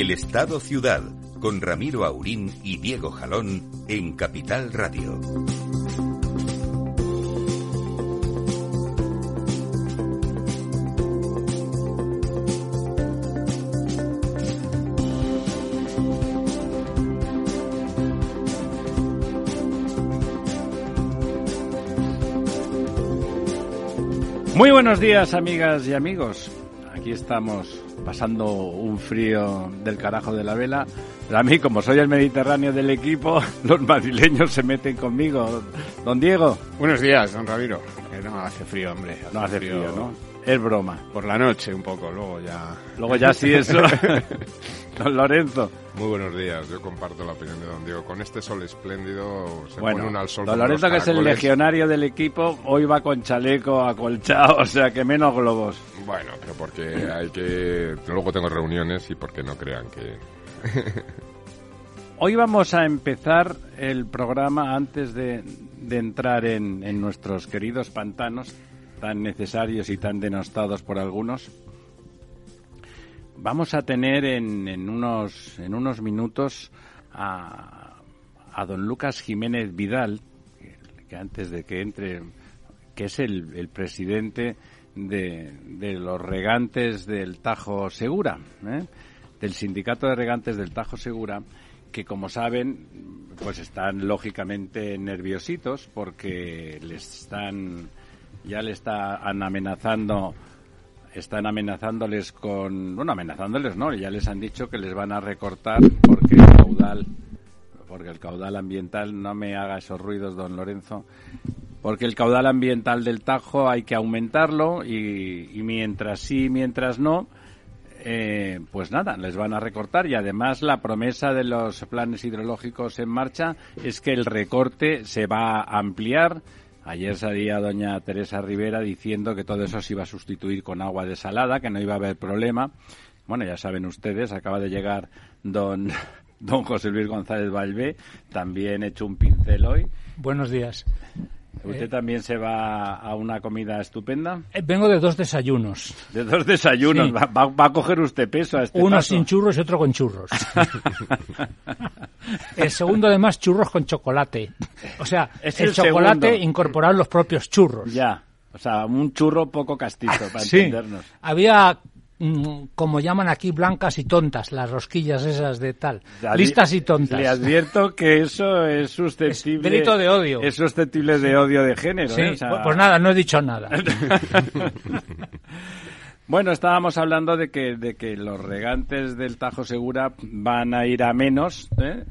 El Estado Ciudad, con Ramiro Aurín y Diego Jalón en Capital Radio. Muy buenos días, amigas y amigos. Aquí estamos pasando un frío del carajo de la vela. Pero a mí, como soy el mediterráneo del equipo, los madrileños se meten conmigo. Don Diego. Buenos días, don Ramiro. no hace frío, hombre. no hace frío, ¿no? Es broma. Por la noche un poco, luego ya... Luego ya sí eso. don Lorenzo. Muy buenos días, yo comparto la opinión de don Diego. Con este sol espléndido se bueno, pone un al sol. Don Lorenzo, que es el legionario del equipo, hoy va con chaleco acolchado, o sea que menos globos. Bueno, pero porque hay que... Luego tengo reuniones y porque no crean que... Hoy vamos a empezar el programa antes de, de entrar en, en, nuestros queridos pantanos, tan necesarios y tan denostados por algunos. Vamos a tener en, en unos, en unos minutos a, a, don Lucas Jiménez Vidal, que, antes de que entre, que es el, el presidente de, de, los regantes del Tajo Segura, ¿eh? del sindicato de regantes del Tajo Segura, que como saben, pues están lógicamente nerviositos porque les están, ya le están amenazando, están amenazándoles con, bueno, amenazándoles, ¿no? Ya les han dicho que les van a recortar porque el caudal, porque el caudal ambiental, no me haga esos ruidos, don Lorenzo, porque el caudal ambiental del Tajo hay que aumentarlo y, mientras sí, mientras no, eh, pues nada, les van a recortar y además la promesa de los planes hidrológicos en marcha es que el recorte se va a ampliar. Ayer salía doña Teresa Rivera diciendo que todo eso se iba a sustituir con agua desalada, que no iba a haber problema. Bueno, ya saben ustedes, acaba de llegar don, don José Luis González Valvé, también hecho un pincel hoy. Buenos días. ¿Usted eh, también se va a una comida estupenda? Eh, vengo de dos desayunos. ¿De dos desayunos? Sí. Va, va, va, a coger usted peso a este Uno paso. sin churros y otro con churros. el segundo, además, churros con chocolate. O sea, es el, el chocolate incorporado en los propios churros. Ya. O sea, un churro poco castizo, para sí. entendernos. Había como llaman aquí, blancas y tontas, las rosquillas esas de tal. Listas y tontas. Le advierto que eso es susceptible. Es delito de odio. Es susceptible de odio de género. Sí, ¿eh? o sea... pues, pues nada, no he dicho nada. bueno, estábamos hablando de que, de que los regantes del Tajo Segura van a ir a menos. ¿eh?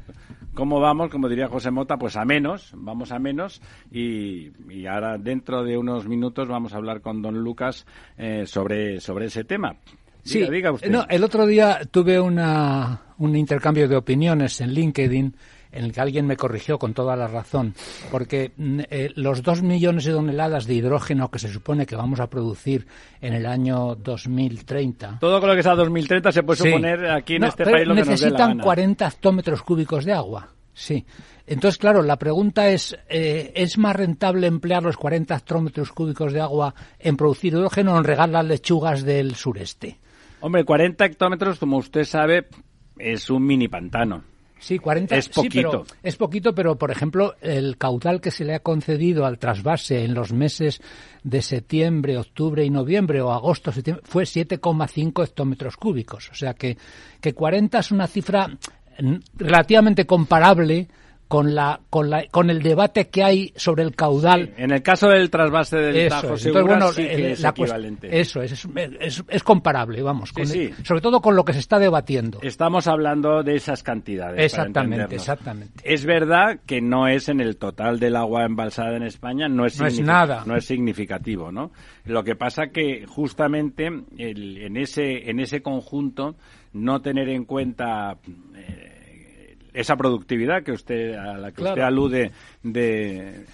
¿Cómo vamos? Como diría José Mota, pues a menos, vamos a menos y, y ahora dentro de unos minutos vamos a hablar con don Lucas eh, sobre, sobre ese tema. Sí, diga, diga usted. No, el otro día tuve una, un intercambio de opiniones en LinkedIn en el que alguien me corrigió con toda la razón, porque eh, los dos millones de toneladas de hidrógeno que se supone que vamos a producir en el año 2030. Todo con lo que sea 2030 se puede sí. suponer aquí en no, este país lo que necesitan nos dé la gana. 40 hectómetros cúbicos de agua. Sí. Entonces, claro, la pregunta es, eh, ¿es más rentable emplear los 40 hectómetros cúbicos de agua en producir hidrógeno o en regar las lechugas del sureste? Hombre, 40 hectómetros, como usted sabe, es un mini pantano. Sí, 40 es poquito. Sí, pero, es poquito, pero por ejemplo, el caudal que se le ha concedido al trasvase en los meses de septiembre, octubre y noviembre o agosto, septiembre, fue 7,5 hectómetros cúbicos. O sea que, que 40 es una cifra relativamente comparable con la con la con el debate que hay sobre el caudal. En el caso del trasvase del Eso Tajo es. Segura, Entonces, bueno, sí que eh, es la equivalente. Eso es, es, es- comparable, vamos, con Sí, el- sobre todo con lo que se está debatiendo. Estamos hablando de esas cantidades. Exactamente, exactamente. Es verdad que no es en el total del agua embalsada en España, no es, No es nada. no es significativo, ¿no? Lo que pasa que justamente el- en ese en ese conjunto no tener en cuenta eh, esa productividad que usted a la que usted alude de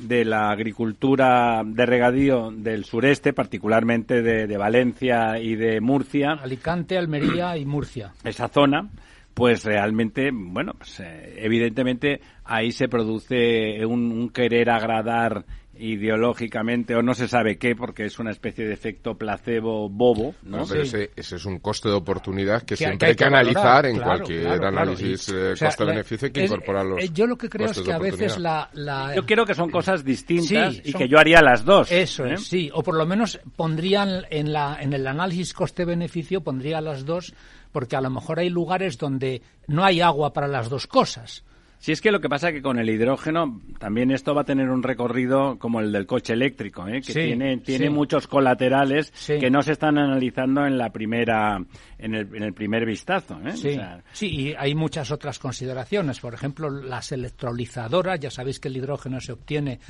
de la agricultura de regadío del sureste, particularmente de, de Valencia y de Murcia, Alicante, Almería y Murcia. esa zona, pues realmente, bueno, pues, eh, evidentemente ahí se produce un, un querer agradar ideológicamente o no se sabe qué, porque es una especie de efecto placebo bobo, ¿no? No, pero Sí. ese, ese es un coste de oportunidad que, Que- siempre que hay que analizar en claro, cualquier claro, análisis eh, o sea, coste-beneficio hay que incorporar los eh, Yo lo que creo es que a veces la, la- Yo creo que son cosas distintas Sí, y son- que yo haría las dos. Eso ¿eh? es, sí. O por lo menos pondrían en, la, en el análisis coste-beneficio, pondría las dos, porque a lo mejor hay lugares donde no hay agua para las dos cosas. Si es que lo que pasa es que con el hidrógeno también esto va a tener un recorrido como el del coche eléctrico, ¿eh? que Sí, tiene, tiene sí. muchos colaterales Sí. que no se están analizando en la primera en el, en el primer vistazo. ¿eh? Sí, O sea, sí, y hay muchas otras consideraciones. Por ejemplo, las electrolizadoras, ya sabéis que el hidrógeno se obtiene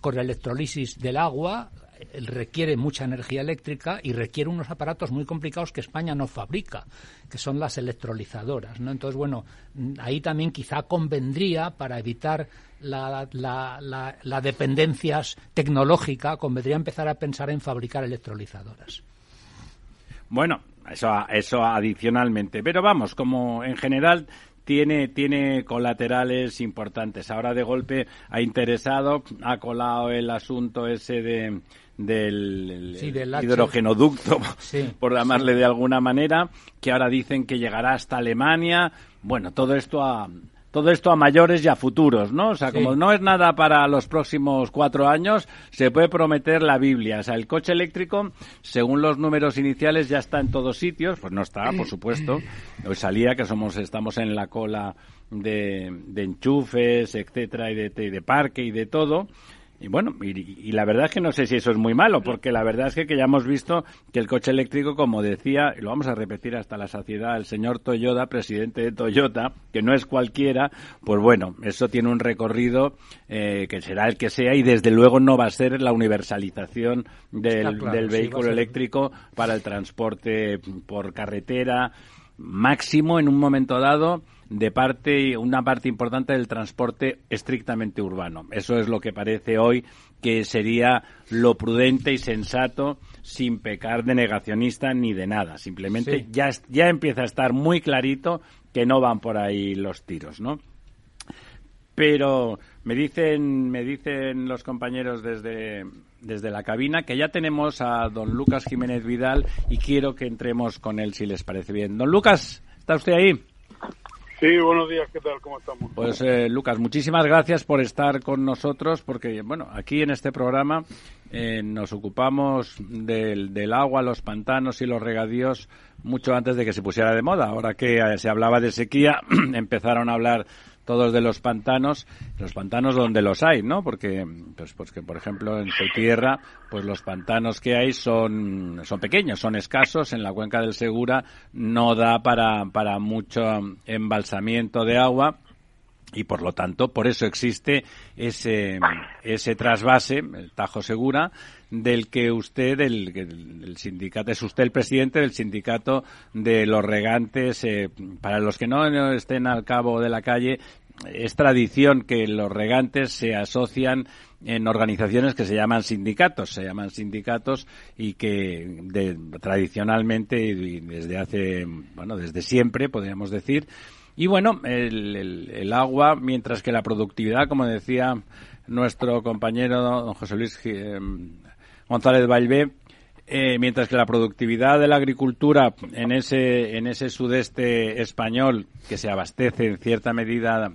con la electrolisis del agua, requiere mucha energía eléctrica y requiere unos aparatos muy complicados que España no fabrica, que son las electrolizadoras. ¿no? Entonces, bueno, mm, ahí también quizá convendría para evitar la, la, la, tecnológica, convendría empezar a pensar en fabricar electrolizadoras. Bueno, eso, eso adicionalmente. Pero vamos, como en general tiene, tiene colaterales importantes. Ahora de golpe ha interesado, ha colado el asunto ese de del el- Sí, del hidrogenoducto, Sí, por llamarle de alguna manera, que ahora dicen que llegará hasta Alemania. Bueno, todo esto a todo esto a mayores y a futuros, ¿no? O sea, Sí. como no es nada para los próximos cuatro años, se puede prometer la Biblia. O sea, el coche eléctrico, según los números iniciales, ya está en todos sitios. Pues no está, por supuesto. Hoy salía que somos, estamos en la cola de, de enchufes, etcétera, y de, y de parque y de todo. Y bueno, y, y la verdad es que no sé si eso es muy malo, porque la verdad es que, que ya hemos visto que el coche eléctrico, como decía, y lo vamos a repetir hasta la saciedad, el señor Toyota, presidente de Toyota, que no es cualquiera, pues bueno, eso tiene un recorrido eh, que será el que sea y desde luego no va a ser la universalización del, claro, del sí, vehículo eléctrico para el transporte por carretera, máximo en un momento dado de parte una parte importante del transporte estrictamente urbano. Eso es lo que parece hoy que sería lo prudente y sensato sin pecar de negacionista ni de nada. Simplemente Sí. ya ya empieza a estar muy clarito que no van por ahí los tiros, ¿no? pero me dicen me dicen los compañeros desde desde la cabina que ya tenemos a don Lucas Jiménez Vidal y quiero que entremos con él si les parece bien. Don Lucas, ¿está usted ahí? Sí, buenos días, ¿qué tal? ¿Cómo estamos? Pues eh, Lucas, muchísimas gracias por estar con nosotros porque bueno, aquí en este programa eh, nos ocupamos del, del agua, los pantanos y los regadíos mucho antes de que se pusiera de moda. Ahora que eh, se hablaba de sequía, empezaron a hablar todos de los pantanos, los pantanos donde los hay, ¿no? Porque, pues, pues que por ejemplo en su tierra, pues los pantanos que hay son, son pequeños, son escasos. En la cuenca del Segura no da para, para mucho embalsamiento de agua y por lo tanto por eso existe ese ese trasvase el Tajo Segura del que usted el, el, sindicato es usted el presidente del sindicato de los regantes eh, para los que no estén al cabo de la calle es tradición que los regantes se asocian en organizaciones que se llaman sindicatos, se llaman sindicatos y que de, tradicionalmente y desde hace, bueno, desde siempre, podríamos decir, y bueno, el, el, el, agua, mientras que la productividad, como decía nuestro compañero don José Luis eh, González Valvé, eh, mientras que la productividad de la agricultura en ese, en ese sudeste español, que se abastece en cierta medida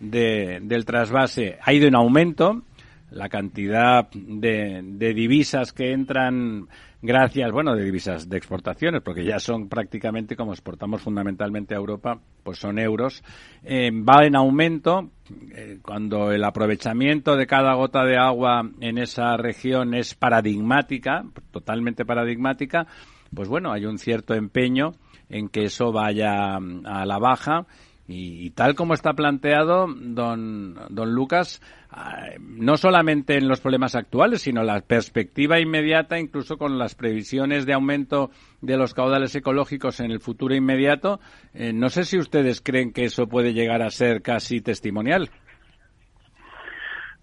de, del trasvase, ha ido en aumento, la cantidad de, de divisas que entran gracias, bueno, de divisas de exportaciones, porque ya son prácticamente como exportamos fundamentalmente a Europa, pues son euros, eh, va en aumento. Eh, cuando el aprovechamiento de cada gota de agua en esa región es paradigmática, totalmente paradigmática, pues bueno, hay un cierto empeño en que eso vaya a la baja y, tal como está planteado, don, don Lucas, ah, no solamente en los problemas actuales, sino la perspectiva inmediata, incluso con las previsiones de aumento de los caudales ecológicos en el futuro inmediato, eh, no sé si ustedes creen que eso puede llegar a ser casi testimonial.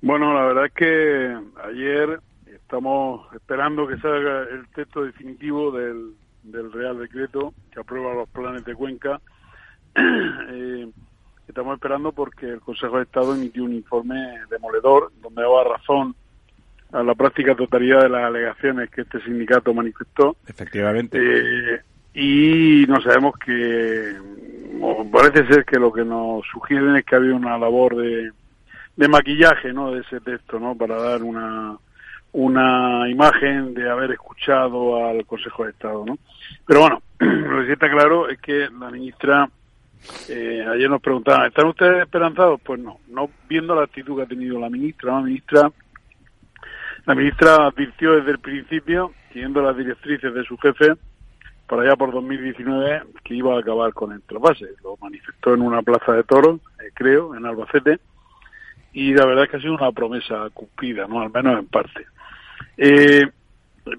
Bueno, la verdad es que ayer estamos esperando que salga el texto definitivo del, del Real Decreto que aprueba los planes de Cuenca eh, estamos esperando porque el Consejo de Estado emitió un informe demoledor donde daba razón a la práctica totalidad de las alegaciones que este sindicato manifestó. Efectivamente. Eh, y no sabemos que parece ser que lo que nos sugieren es que había una labor de, de maquillaje no de ese texto no para dar una una imagen de haber escuchado al Consejo de Estado no pero bueno lo que sí está claro es que la ministra eh, ayer nos preguntaban, ¿están ustedes esperanzados? Pues no, no viendo la actitud que ha tenido la ministra. La ministra, la ministra advirtió desde el principio, siguiendo las directrices de su jefe, para allá por 2019, que iba a acabar con el trasvase. Lo manifestó en una plaza de toros, eh, creo, en Albacete, y la verdad es que ha sido una promesa cumplida, ¿no? Al menos en parte. Eh,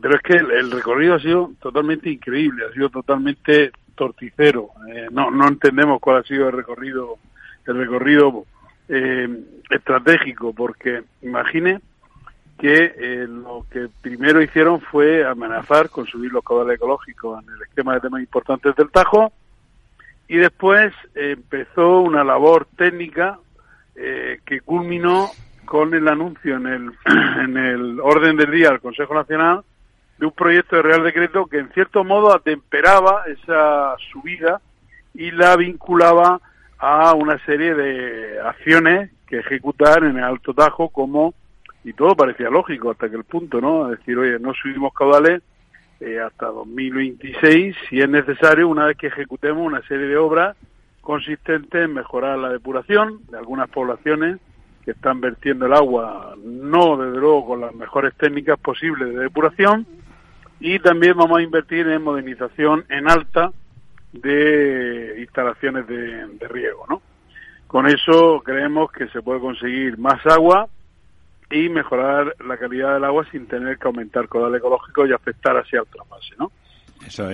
pero es que el recorrido ha sido totalmente increíble, ha sido totalmente torticero. Eh, no, no entendemos cuál ha sido el recorrido, el recorrido eh, estratégico, porque imagine que eh, lo que primero hicieron fue amenazar con subir los caudales ecológicos en el esquema de temas importantes del Tajo y después empezó una labor técnica que culminó con el anuncio en el, en el orden del día del Consejo Nacional de un proyecto de Real Decreto que en cierto modo atemperaba esa subida y la vinculaba a una serie de acciones que ejecutar en el Alto Tajo como, y todo parecía lógico hasta que el punto, ¿no? Es decir, oye, no subimos caudales eh, hasta 2026 si es necesario una vez que ejecutemos una serie de obras consistentes en mejorar la depuración de algunas poblaciones que están vertiendo el agua, no desde luego con las mejores técnicas posibles de depuración, y también vamos a invertir en modernización en alta de instalaciones de, riego, ¿no? Con eso creemos que se puede conseguir más agua y mejorar la calidad del agua sin tener que aumentar caudal ecológico y afectar así al trasvase, ¿no?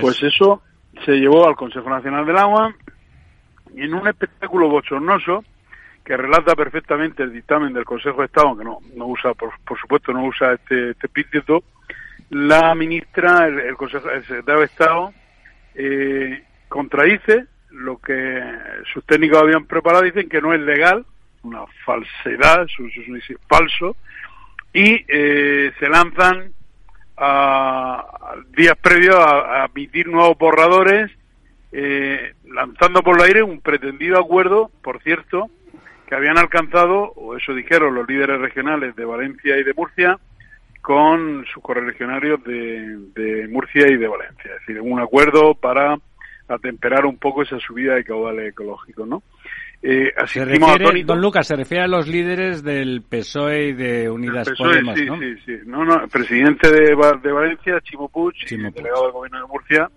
Pues eso se llevó al Consejo Nacional del Agua y en un espectáculo bochornoso que relata perfectamente el dictamen del Consejo de Estado, aunque no, no usa, por, supuesto, no usa este, este epíteto, la ministra, el, Consejo, el secretario de Estado, eh, contradice lo que sus técnicos habían preparado, dicen que no es legal, una falsedad, es, falso, y eh, se lanzan a, días previos a, emitir nuevos borradores, eh, lanzando por el aire un pretendido acuerdo, por cierto, que habían alcanzado, o eso dijeron los líderes regionales de Valencia y de Murcia, con sus correligionarios de, de Murcia y de Valencia. Es decir, un acuerdo para atemperar un poco esa subida de caudales ecológicos, ¿no? Eh, se refiere, don Lucas, se refiere a los líderes del PSOE y de Unidas PSOE, Podemos, sí, Sí, sí, no, no, el presidente de, de Valencia, Chimo Puig, y el delegado del gobierno de Murcia,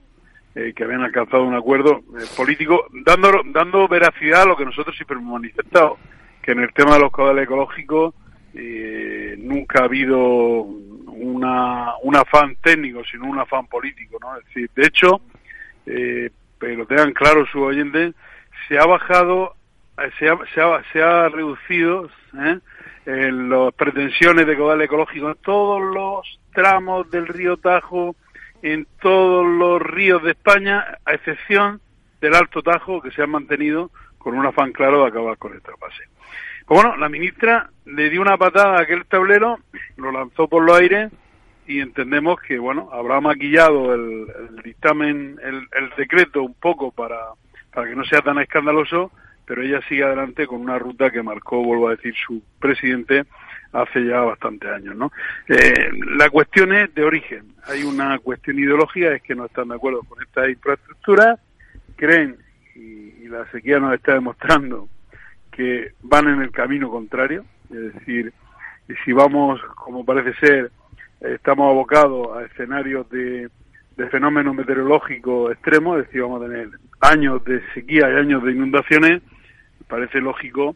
eh, que habían alcanzado un acuerdo eh, político, dando, dando veracidad a lo que nosotros siempre hemos manifestado, que en el tema de los caudales ecológicos eh, nunca ha habido una, un afán técnico, sino un afán político, ¿no? Es decir, de hecho, eh, pero tengan claro su oyente, se ha bajado, eh, se ha, se ha, se ha reducido ¿eh? en las pretensiones de caudal ecológico en todos los tramos del río Tajo, en todos los ríos de España, a excepción del Alto Tajo, que se ha mantenido con un afán claro de acabar con el trapase. Pues bueno, la ministra le dio una patada a aquel tablero, lo lanzó por los aires y entendemos que, bueno, habrá maquillado el, dictamen, el, decreto un poco para, para que no sea tan escandaloso, pero ella sigue adelante con una ruta que marcó, vuelvo a decir, su presidente hace ya bastantes años, ¿no? Eh, la cuestión es de origen. Hay una cuestión ideológica, es que no están de acuerdo con esta infraestructura, creen, y, y la sequía nos está demostrando, que van en el camino contrario, es decir, si vamos, como parece ser, estamos abocados a escenarios de, de fenómenos meteorológicos extremos, es decir, vamos a tener años de sequía y años de inundaciones, parece lógico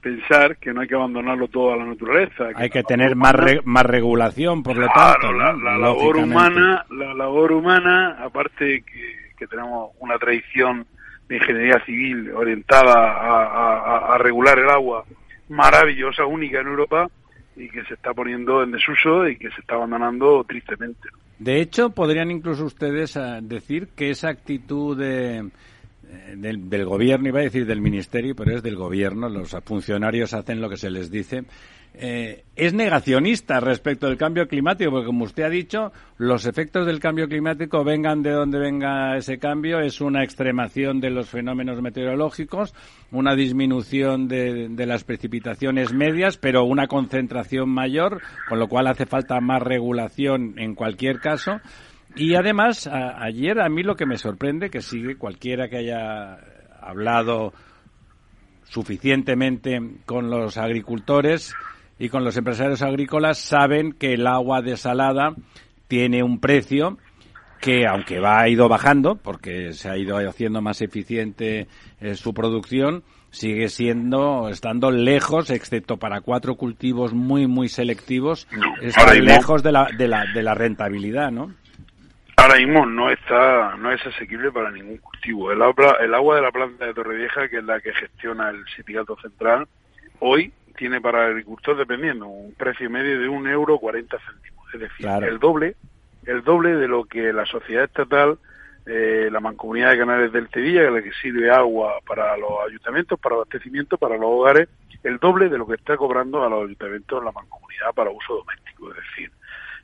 pensar que no hay que abandonarlo todo a la naturaleza. hay que tener más más regulación, por lo tanto. La, la labor humana, la labor humana, aparte que, que, tenemos una tradición ingeniería civil orientada a, regular el agua maravillosa, única en Europa, y que se está poniendo en desuso y que se está abandonando tristemente. De hecho, podrían incluso ustedes eh, decir que esa actitud de, del, del, gobierno, iba a decir del ministerio, pero es del gobierno, los funcionarios hacen lo que se les dice, eh, es negacionista respecto del cambio climático, porque como usted ha dicho, los efectos del cambio climático, vengan de donde venga ese cambio, es una extremación de los fenómenos meteorológicos, una disminución de las precipitaciones medias, pero una concentración mayor, con lo cual hace falta más regulación en cualquier caso. Y además, a, ayer a mí lo que me sorprende, que sigue cualquiera que haya hablado suficientemente con los agricultores, y con los empresarios agrícolas saben que el agua desalada tiene un precio que aunque va ha ido bajando porque se ha ido haciendo más eficiente eh, su producción sigue siendo estando lejos excepto para cuatro cultivos muy muy selectivos está lejos de la, de la de la rentabilidad no ahora mismo no está no es asequible para ningún cultivo el agua el agua de la planta de Torrevieja que es la que gestiona el sindicato central hoy tiene para el agricultor, dependiendo, un precio medio de un euro cuarenta céntimos. Es decir, el doble el doble de lo que la sociedad estatal, eh, la mancomunidad de canales del Tevilla, que es la que sirve agua para los ayuntamientos, para abastecimiento, para los hogares, el doble de lo que está cobrando a los ayuntamientos la mancomunidad para uso doméstico. Es decir,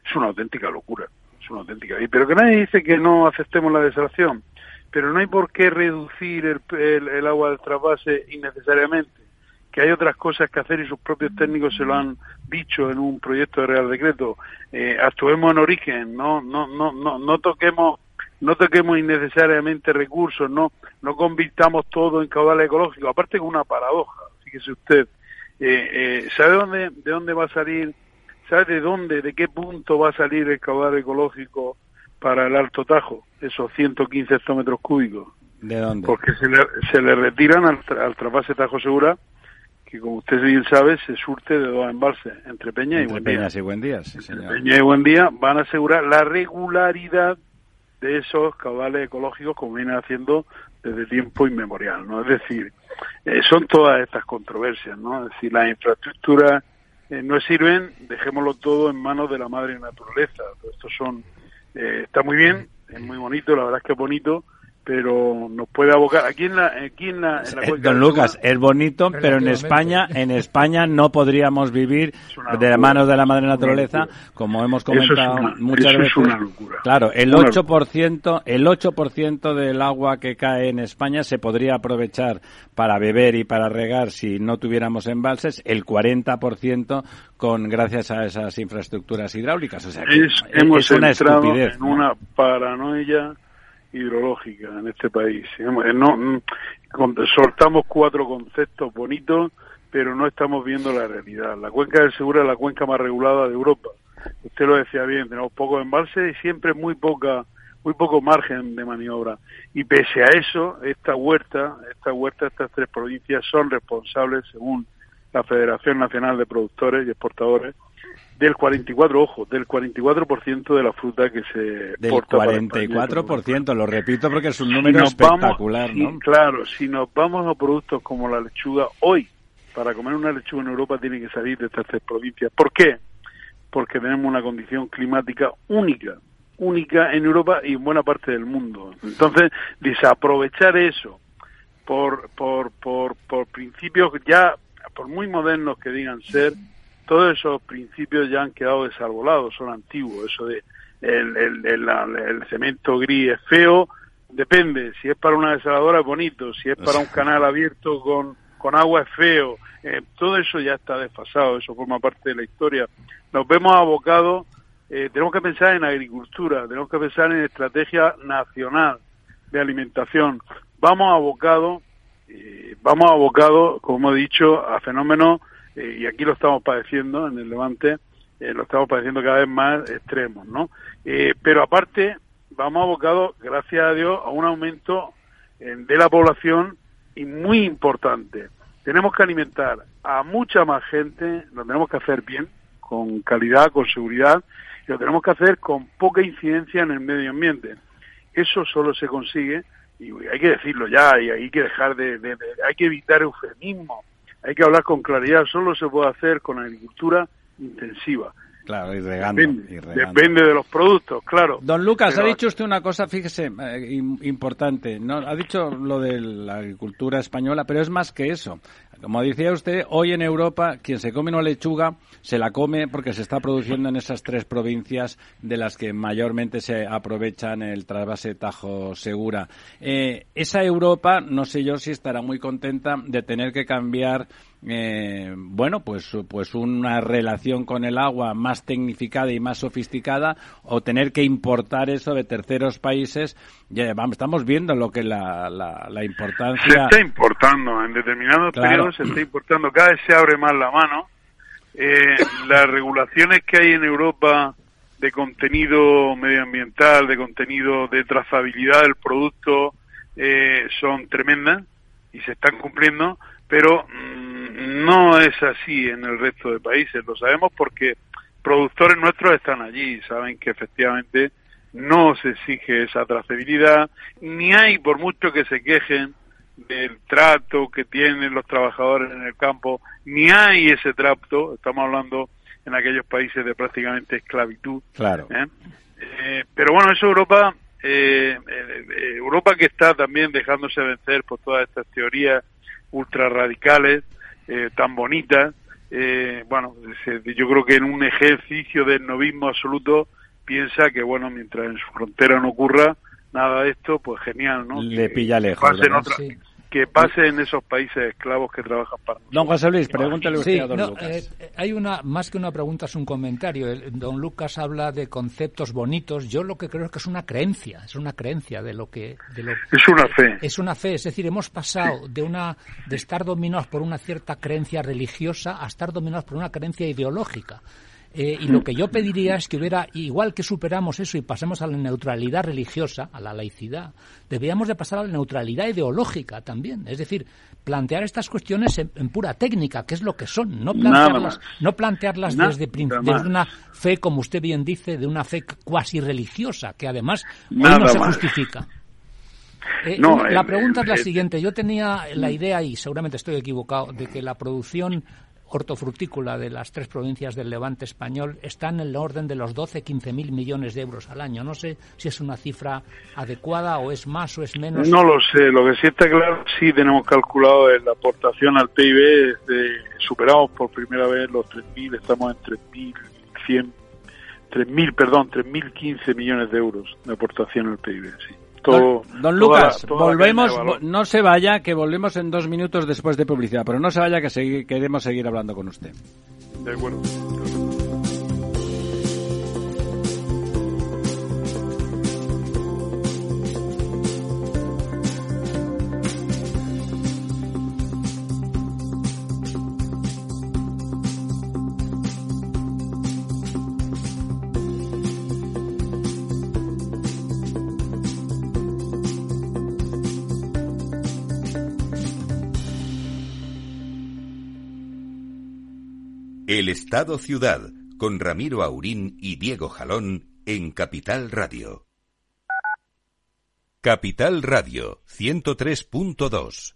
es una auténtica locura. Es una auténtica. Pero que nadie dice que no aceptemos la desalación. Pero no hay por qué reducir el, el, el agua del trasvase innecesariamente que hay otras cosas que hacer y sus propios técnicos se lo han dicho en un proyecto de Real Decreto. Eh, actuemos en origen, no, no, no, no, no toquemos no toquemos innecesariamente recursos, no, no convirtamos todo en caudal ecológico. Aparte con una paradoja, fíjese usted, eh, eh, ¿sabe dónde, de dónde va a salir, sabe de dónde, de qué punto va a salir el caudal ecológico para el Alto Tajo, esos 115 hectómetros cúbicos? ¿De dónde? Porque se le, se le retiran al, al trasvase Tajo Segura que como usted bien sabe se surte de dos embalses, entre Peña entre y Buen Peñas Día. y Buen Día, sí, señor. Peña y Buen Día van a asegurar la regularidad de esos caudales ecológicos como vienen haciendo desde tiempo inmemorial, ¿no? Es decir, eh, son todas estas controversias, ¿no? Es decir, las infraestructuras eh, no sirven, dejémoslo todo en manos de la madre naturaleza. Estos son, eh, está muy bien, es muy bonito, la verdad es que es bonito, pero nos puede abocar aquí en la aquí en la, en la eh, Don Lucas es bonito pero en España en España no podríamos vivir de la mano de la madre naturaleza como hemos comentado es una, muchas eso veces. es una locura. claro el Una 8% el 8% del agua que cae en España se podría aprovechar para beber y para regar si no tuviéramos embalses el 40% con gracias a esas infraestructuras hidráulicas. O sea que es, hemos es una entrado estupidez en ¿no? una paranoia hidrológica en este país. Eh, No, mm, soltamos cuatro conceptos bonitos, pero no estamos viendo la realidad. La cuenca del Segura es la cuenca más regulada de Europa. Usted lo decía bien, tenemos pocos embalses y siempre muy poca muy poco margen de maniobra. Y pese a eso, esta huerta, esta huerta, estas tres provincias son responsables, según la Federación Nacional de Productores y Exportadores, del 44, ojo, del 44% de la fruta que se del para España. 44%, lo repito porque es un número espectacular, ¿no? Claro, si nos vamos a productos como la lechuga, hoy, para comer una lechuga en Europa tiene que salir de estas tres provincias. ¿Por qué? Porque tenemos una condición climática única, única en Europa y en buena parte del mundo. Entonces, desaprovechar eso por, por, por, por principios ya, por muy modernos que digan ser, todos esos principios ya han quedado desarbolados, son antiguos. Eso de el, el, el, el cemento gris es feo, depende, si es para una desaladora es bonito, si es para un canal abierto con, con agua es feo, eh, todo eso ya está desfasado, eso forma parte de la historia. Nos vemos abocados, eh, tenemos que pensar en agricultura, tenemos que pensar en estrategia nacional de alimentación. Vamos abocados, eh, vamos abocados, como he dicho, a fenómenos, eh, y aquí lo estamos padeciendo en el Levante, eh, lo estamos padeciendo cada vez más extremos, ¿no? Eh, pero aparte, vamos abocados, gracias a Dios, a un aumento de la población y muy importante. Tenemos que alimentar a mucha más gente, lo tenemos que hacer bien, con calidad, con seguridad, y lo tenemos que hacer con poca incidencia en el medio ambiente. Eso solo se consigue, y hay que decirlo ya, y hay que dejar de, de- de- hay que evitar eufemismo, hay que hablar con claridad, solo se puede hacer con agricultura intensiva. Claro, y regando. Depende, y regando. depende de los productos, claro. Don Lucas, Pero- ha dicho usted una cosa, fíjese, eh, im- importante. No, ha dicho lo de la agricultura española, pero es más que eso. Como decía usted, hoy en Europa quien se come una lechuga se la come porque se está produciendo en esas tres provincias de las que mayormente se aprovechan el trasvase Tajo Segura. Eh, esa Europa, no sé yo si estará muy contenta de tener que cambiar eh, bueno, pues, pues una relación con el agua más tecnificada y más sofisticada o tener que importar eso de terceros países. Ya, vamos, estamos viendo lo que la, la, la Se importancia. está importando, en determinados Claro. periodos se está importando, cada vez se abre más la mano. Eh, las regulaciones que hay en Europa de contenido medioambiental, de contenido de trazabilidad del producto, eh, son tremendas y se están cumpliendo, pero mm, no es así en el resto de países. Lo sabemos porque productores nuestros están allí, saben que efectivamente no se exige esa trazabilidad, ni hay, por mucho que se quejen, del trato que tienen los trabajadores en el campo, ni hay ese trato, estamos hablando en aquellos países de prácticamente esclavitud. Claro. ¿eh? Eh, pero bueno, eso Europa, eh, eh, Europa que está también dejándose vencer por todas estas teorías ultra radicales, eh, tan bonitas, eh, bueno, se- yo creo que en un ejercicio de novismo absoluto piensa que bueno, mientras en su frontera no ocurra nada de esto, pues genial, ¿no? Le Que- pilla lejos, pase en ¿verdad? otra- Sí. Que pase en esos países esclavos que trabajan para nosotros. Don José Luis, pregúntale usted Sí, a don no, Lucas. eh, hay una, más que una pregunta, es un comentario. El- don Lucas habla de conceptos bonitos. Yo lo que creo es que es una creencia, es una creencia de lo que. De lo, Es una fe. es una fe, es decir, hemos pasado de una de estar dominados por una cierta creencia religiosa a estar dominados por una creencia ideológica. Eh, y lo que yo pediría es que hubiera, igual que superamos eso y pasemos a la neutralidad religiosa, a la laicidad, deberíamos de pasar a la neutralidad ideológica también. Es decir, plantear estas cuestiones en, en pura técnica, que es lo que son, no plantearlas, no plantearlas desde, desde una fe, como usted bien dice, de una fe cuasi religiosa, que además hoy no se justifica. Eh, No, la el- pregunta es la el- siguiente. Yo tenía la idea, y seguramente estoy equivocado, de que la producción hortofrutícola de las tres provincias del Levante español está en el orden de los 12-15 mil millones de euros al año. No sé si es una cifra adecuada o es más o es menos. No lo sé, lo que sí está claro, sí tenemos calculado la aportación al PIB, de- superamos por primera vez los 3.000, estamos en 3.100, 3.000, perdón, 3.015 millones de euros de aportación al PIB, sí. Todo- Don, don toda la- Lucas, toda volvemos, no se vaya, que volvemos en dos minutos después de publicidad, pero no se vaya, que segui- queremos seguir hablando con usted. De acuerdo. El Estado Ciudad, con Ramiro Aurín y Diego Jalón en Capital Radio. Capital Radio 103.2.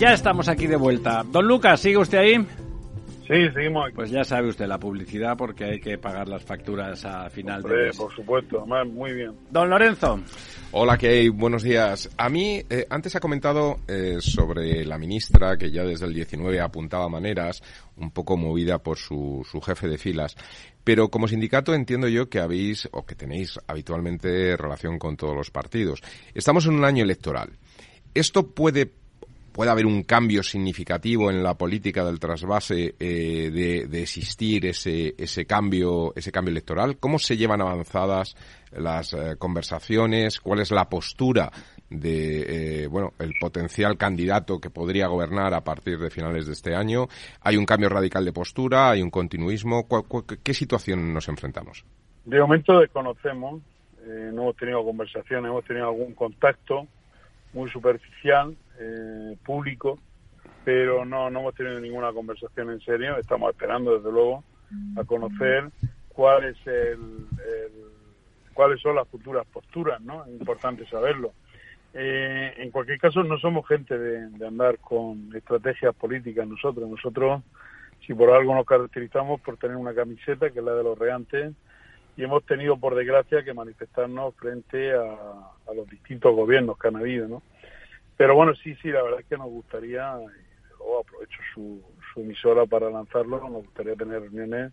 Ya estamos aquí de vuelta. Don Lucas, ¿sigue usted ahí? Sí, seguimos aquí. Pues ya sabe usted la publicidad porque hay que pagar las facturas a final de Hombre, mes. por supuesto, muy bien. Don Lorenzo, Hola, ¿qué hay? Buenos días. A mí, eh, antes ha comentado eh, sobre la ministra, que ya desde el 19 apuntaba maneras, un poco movida por su, su jefe de filas. Pero como sindicato entiendo yo que habéis, o que tenéis habitualmente relación con todos los partidos. Estamos en un año electoral. ¿Esto puede puede haber un cambio significativo en la política del trasvase eh, de, existir ese, ese cambio ese cambio electoral cómo se llevan avanzadas las eh, conversaciones cuál es la postura de eh, bueno el potencial candidato que podría gobernar a partir de finales de este año hay un cambio radical de postura hay un continuismo ¿Cuál, cuál, qué situación nos enfrentamos de momento desconocemos eh, no hemos tenido conversaciones hemos tenido algún contacto muy superficial eh, público, pero no, no hemos tenido ninguna conversación en serio. Estamos esperando, desde luego, a conocer cuál es el, el cuáles son las futuras posturas, ¿no? Es importante saberlo. Eh, en cualquier caso, no somos gente de, de, andar con estrategias políticas nosotros. Nosotros, si por algo nos caracterizamos por tener una camiseta que es la de los reantes, y hemos tenido, por desgracia, que manifestarnos frente a, los distintos gobiernos que han habido, ¿no? Pero bueno, sí, sí, la verdad es que nos gustaría, luego aprovecho su, su emisora para lanzarlo, nos gustaría tener reuniones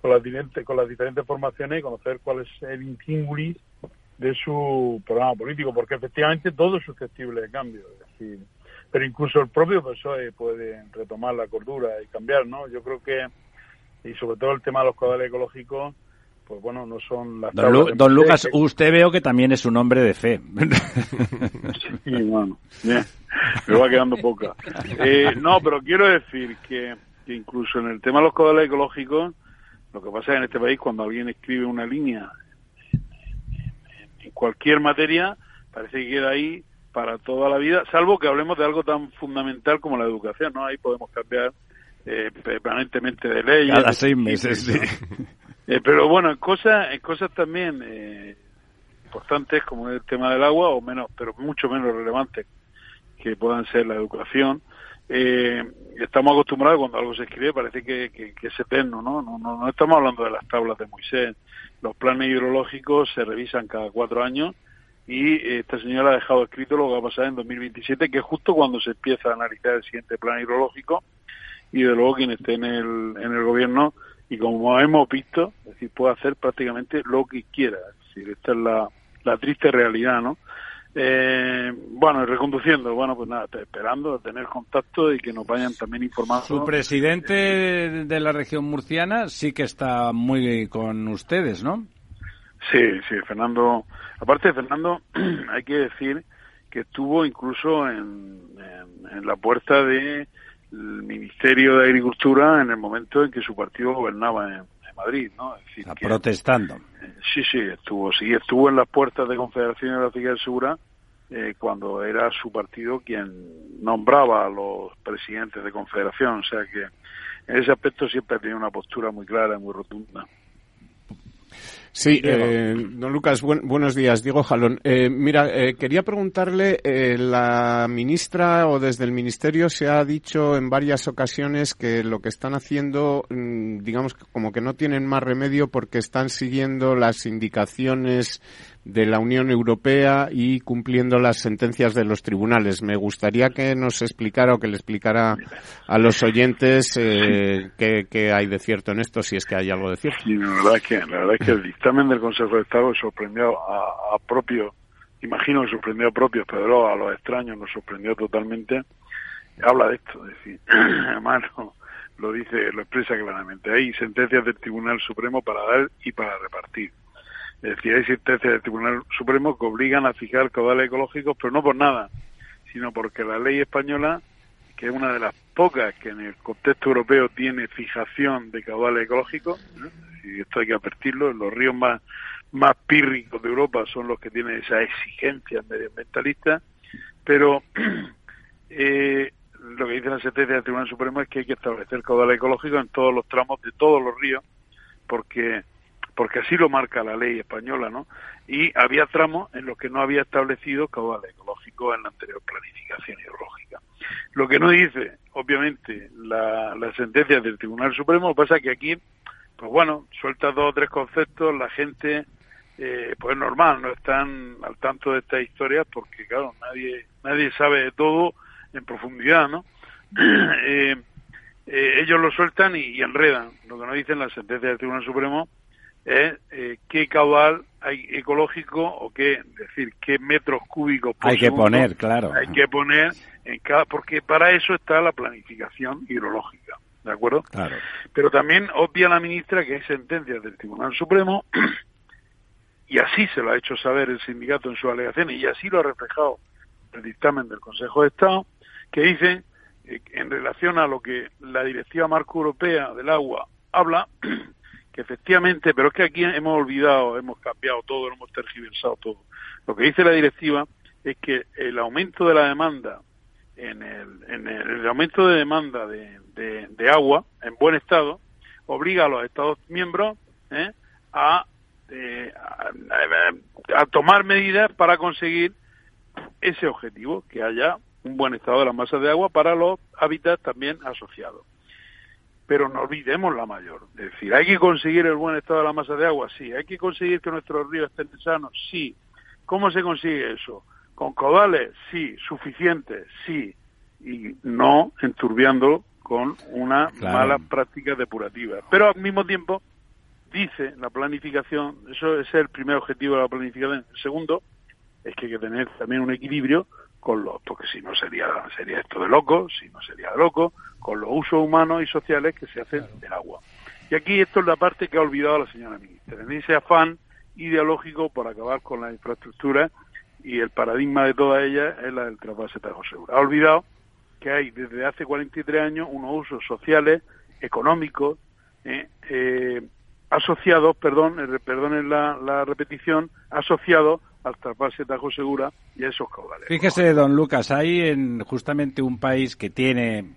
con las diferentes, con las diferentes formaciones y conocer cuál es el intríngulis de su programa político, porque efectivamente todo es susceptible de cambio. Es pero incluso el propio PSOE puede retomar la cordura y cambiar, ¿no? Yo creo que, y sobre todo el tema de los caudales ecológicos, pues bueno, no son las Don, Lu Don Lucas, que... usted veo que también es un hombre de fe. Sí, bueno, bien, me va quedando poca. Eh, no, pero quiero decir que, que, incluso en el tema de los caudales ecológicos, lo que pasa es que en este país cuando alguien escribe una línea en cualquier materia, parece que queda ahí para toda la vida, salvo que hablemos de algo tan fundamental como la educación, ¿no? Ahí podemos cambiar eh, permanentemente de ley. Cada seis meses, sí. Eh, pero bueno, en cosas, cosas también eh, importantes como el tema del agua, o menos, pero mucho menos relevantes que puedan ser la educación, eh, estamos acostumbrados cuando algo se escribe parece que, que, que, es eterno, ¿no? No, ¿no? no estamos hablando de las tablas de Moisés. Los planes hidrológicos se revisan cada cuatro años y esta señora ha dejado escrito lo que va a pasar en 2027, que es justo cuando se empieza a analizar el siguiente plan hidrológico y de luego quien esté en el, en el gobierno y como hemos visto, es decir, puede hacer prácticamente lo que quiera. Es decir, esta es la, la triste realidad, ¿no? Eh, bueno, reconduciendo, bueno, pues nada, esperando a tener contacto y que nos vayan también informando. Su presidente de la región murciana sí que está muy con ustedes, ¿no? Sí, sí, Fernando. Aparte de Fernando, hay que decir que estuvo incluso en, en, en la puerta de el Ministerio de Agricultura en el momento en que su partido gobernaba en, en Madrid, ¿no? Es decir, que, protestando. Eh, sí, sí, estuvo, sí, estuvo en las puertas de Confederación Hidrográfica del Segura eh, cuando era su partido quien nombraba a los presidentes de Confederación, o sea que en ese aspecto siempre ha tenido una postura muy clara y muy rotunda. Sí, eh, don Lucas, buen, buenos días. Diego Jalón. Eh, mira, eh, quería preguntarle, eh, la ministra o desde el Ministerio se ha dicho en varias ocasiones que lo que están haciendo, digamos, como que no tienen más remedio porque están siguiendo las indicaciones de la Unión Europea y cumpliendo las sentencias de los tribunales. Me gustaría que nos explicara o que le explicara a los oyentes eh, qué, hay de cierto en esto, si es que hay algo de cierto. Sí, la verdad es que, la verdad es que el dictamen del Consejo de Estado sorprendió a, a propio, imagino que sorprendió a propios, pero a los extraños nos sorprendió totalmente. Habla de esto, es decir, además lo dice, lo expresa claramente. Hay sentencias del Tribunal Supremo para dar y para repartir es decir, hay sentencias del Tribunal Supremo que obligan a fijar caudales ecológicos, pero no por nada, sino porque la ley española, que es una de las pocas que en el contexto europeo tiene fijación de caudales ecológicos, y esto hay que advertirlo, los ríos más, más pírricos de Europa son los que tienen esa exigencia medioambientalista, pero eh, lo que dice la sentencia del Tribunal Supremo es que hay que establecer caudales ecológicos en todos los tramos de todos los ríos, porque porque así lo marca la ley española, ¿no? Y había tramos en los que no había establecido caudales ecológicos en la anterior planificación hidrológica. Lo que no dice, obviamente, la, la sentencia del Tribunal Supremo, pasa que aquí, pues bueno, suelta dos o tres conceptos, la gente, eh, pues normal, no están al tanto de estas historias porque, claro, nadie, nadie sabe de todo en profundidad, ¿no? Eh, eh, ellos lo sueltan y, y, enredan. Lo que no dicen la sentencia del Tribunal Supremo ¿eh? eh, qué caudal hay ecológico o qué, decir, qué metros cúbicos hay que poner, claro. Hay que poner en cada, porque para eso está la planificación hidrológica, ¿de acuerdo? Claro. Pero también obvia la ministra que hay sentencias del Tribunal Supremo y así se lo ha hecho saber el sindicato en sus alegaciones y así lo ha reflejado el dictamen del Consejo de Estado que dicen eh, en relación a lo que la Directiva Marco Europea del Agua habla que efectivamente, pero es que aquí hemos olvidado, hemos cambiado todo, hemos tergiversado todo. Lo que dice la directiva es que el aumento de la demanda, en el, en el, aumento de demanda de, de, agua en buen estado, obliga a los Estados miembros ¿eh? a, eh, a, a tomar medidas para conseguir ese objetivo, que haya un buen estado de las masas de agua para los hábitats también asociados pero no olvidemos la mayor. Es decir, hay que conseguir el buen estado de la masa de agua, sí. Hay que conseguir que nuestros ríos estén sanos, sí. ¿Cómo se consigue eso? ¿Con caudales? Sí. ¿Suficientes? Sí. Y no enturbiando con una mala práctica depurativa. Pero al mismo tiempo, dice la planificación, eso es el primer objetivo de la planificación. El segundo es que hay que tener también un equilibrio con los, porque si no sería, sería esto de loco, si no sería de loco, con los usos humanos y sociales que se hacen del agua. Y aquí esto es la parte que ha olvidado la señora ministra, en ese afán ideológico por acabar con la infraestructura y el paradigma de toda ella es la del trasvase Tajo Segura. Ha olvidado que hay desde hace 43 años unos usos sociales, económicos, eh, eh, asociados, perdón, eh, perdonen la, la repetición, asociados al trasvase Tajo Segura y a esos caudales. Fíjese, don Lucas, hay en justamente un país que tiene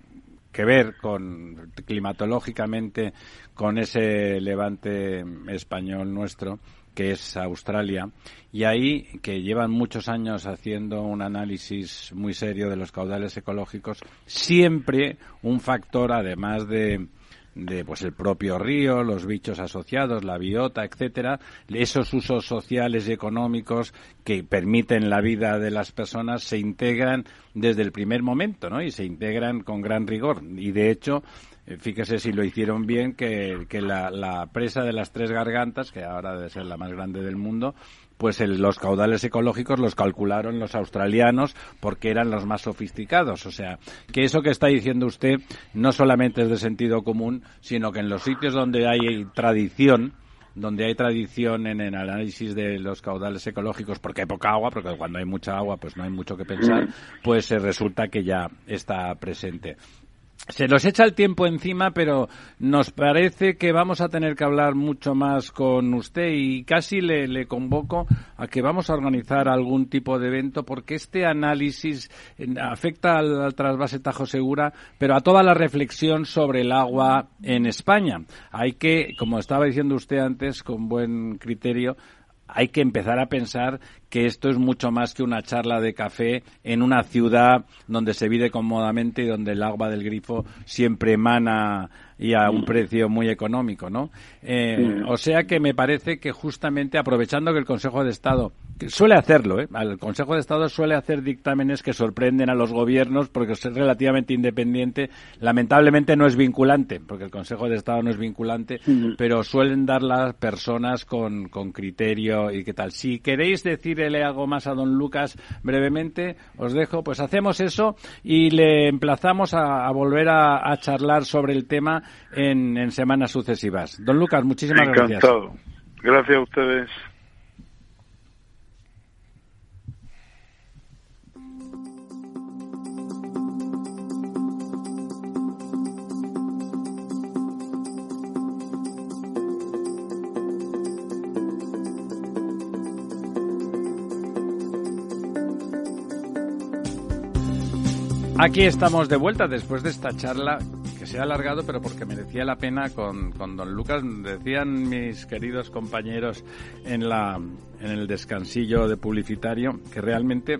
que ver con climatológicamente con ese levante español nuestro que es Australia, y ahí que llevan muchos años haciendo un análisis muy serio de los caudales ecológicos, siempre un factor, además de, de pues el propio río, los bichos asociados, la biota, etcétera, esos usos sociales y económicos que permiten la vida de las personas se integran desde el primer momento, ¿no? Y se integran con gran rigor. Y de hecho, eh, fíjese si lo hicieron bien que, que la, la presa de las tres gargantas, que ahora debe ser la más grande del mundo, pues los caudales ecológicos los calcularon los australianos porque eran los más sofisticados. O sea, que eso que está diciendo usted no solamente es de sentido común, sino que en los sitios donde hay tradición, donde hay tradición en el análisis de los caudales ecológicos, porque hay poca agua, porque cuando hay mucha agua pues no hay mucho que pensar, pues eh, resulta que ya está presente. Se nos echa el tiempo encima, pero nos parece que vamos a tener que hablar mucho más con usted y casi le, convoco a que vamos a organizar algún tipo de evento porque este análisis eh, afecta al, trasvase Tajo Segura, pero a toda la reflexión sobre el agua en España. Hay que, como estaba diciendo usted antes, con buen criterio, hay que empezar a pensar que esto es mucho más que una charla de café en una ciudad donde se vive cómodamente y donde el agua del grifo siempre emana y a un precio muy económico, ¿no? Eh, o sea que me parece que justamente aprovechando que el Consejo de Estado suele hacerlo, ¿eh? El Consejo de Estado suele hacer dictámenes que sorprenden a los gobiernos porque es relativamente independiente. Lamentablemente no es vinculante, porque el Consejo de Estado no es vinculante, pero suelen dar las personas con, con criterio y qué tal. Si queréis decirle algo más a don Lucas brevemente, os dejo, pues hacemos eso y le emplazamos a, volver a, charlar sobre el tema en, semanas sucesivas. Don Lucas, muchísimas gracias. Encantado. Gracias a ustedes. Aquí estamos de vuelta después de esta charla que se ha alargado, pero porque merecía la pena con, con don Lucas. Decían mis queridos compañeros en, la, en el descansillo de publicitario que realmente